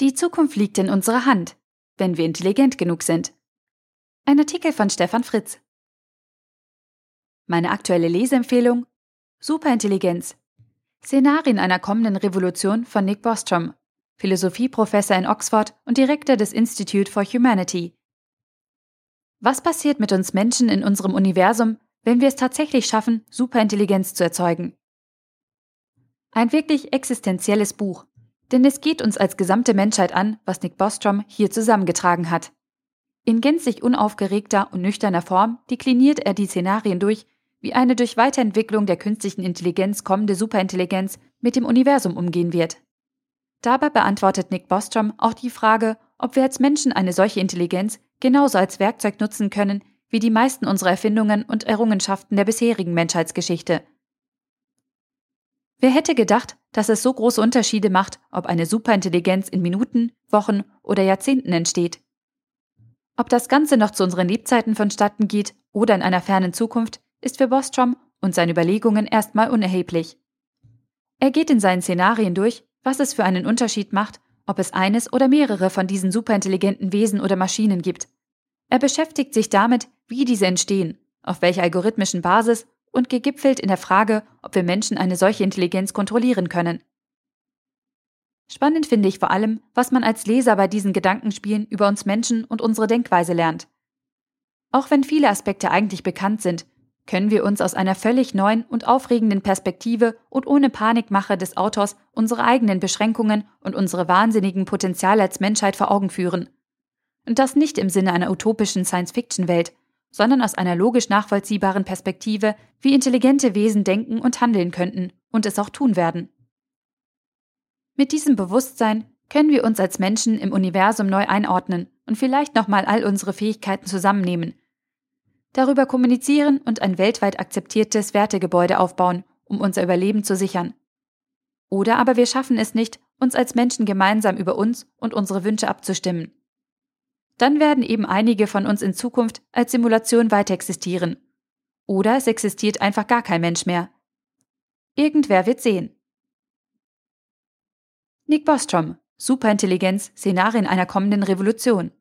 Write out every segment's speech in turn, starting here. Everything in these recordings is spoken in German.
Die Zukunft liegt in unserer Hand, wenn wir intelligent genug sind. Ein Artikel von Stefan Fritz. Meine aktuelle Leseempfehlung Superintelligenz. Szenarien einer kommenden Revolution von Nick Bostrom, Philosophieprofessor in Oxford und Direktor des Institute for Humanity. Was passiert mit uns Menschen in unserem Universum, wenn wir es tatsächlich schaffen, Superintelligenz zu erzeugen? Ein wirklich existenzielles Buch, denn es geht uns als gesamte Menschheit an, was Nick Bostrom hier zusammengetragen hat. In gänzlich unaufgeregter und nüchterner Form dekliniert er die Szenarien durch, wie eine durch Weiterentwicklung der künstlichen Intelligenz kommende Superintelligenz mit dem Universum umgehen wird. Dabei beantwortet Nick Bostrom auch die Frage, ob wir als Menschen eine solche Intelligenz genauso als Werkzeug nutzen können wie die meisten unserer Erfindungen und Errungenschaften der bisherigen Menschheitsgeschichte – Wer hätte gedacht, dass es so große Unterschiede macht, ob eine Superintelligenz in Minuten, Wochen oder Jahrzehnten entsteht? Ob das Ganze noch zu unseren Lebzeiten vonstatten geht oder in einer fernen Zukunft, ist für Bostrom und seine Überlegungen erstmal unerheblich. Er geht in seinen Szenarien durch, was es für einen Unterschied macht, ob es eines oder mehrere von diesen superintelligenten Wesen oder Maschinen gibt. Er beschäftigt sich damit, wie diese entstehen, auf welcher algorithmischen Basis und gegipfelt in der Frage, ob wir Menschen eine solche Intelligenz kontrollieren können. Spannend finde ich vor allem, was man als Leser bei diesen Gedankenspielen über uns Menschen und unsere Denkweise lernt. Auch wenn viele Aspekte eigentlich bekannt sind, können wir uns aus einer völlig neuen und aufregenden Perspektive und ohne Panikmache des Autors unsere eigenen Beschränkungen und unsere wahnsinnigen Potenziale als Menschheit vor Augen führen. Und das nicht im Sinne einer utopischen Science-Fiction-Welt, sondern aus einer logisch nachvollziehbaren Perspektive, wie intelligente Wesen denken und handeln könnten und es auch tun werden. Mit diesem Bewusstsein können wir uns als Menschen im Universum neu einordnen und vielleicht nochmal all unsere Fähigkeiten zusammennehmen. Darüber kommunizieren und ein weltweit akzeptiertes Wertegebäude aufbauen, um unser Überleben zu sichern. Oder aber wir schaffen es nicht, uns als Menschen gemeinsam über uns und unsere Wünsche abzustimmen dann werden eben einige von uns in Zukunft als Simulation weiter existieren. Oder es existiert einfach gar kein Mensch mehr. Irgendwer wird sehen. Nick Bostrom, Superintelligenz, Szenarien einer kommenden Revolution.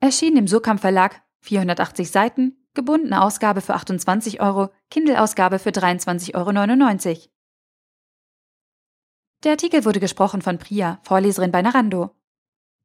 Erschien im Surkamp Verlag, 480 Seiten, gebundene Ausgabe für 28 Euro, Kindle-Ausgabe für 23,99 Euro. Der Artikel wurde gesprochen von Priya, Vorleserin bei Narando.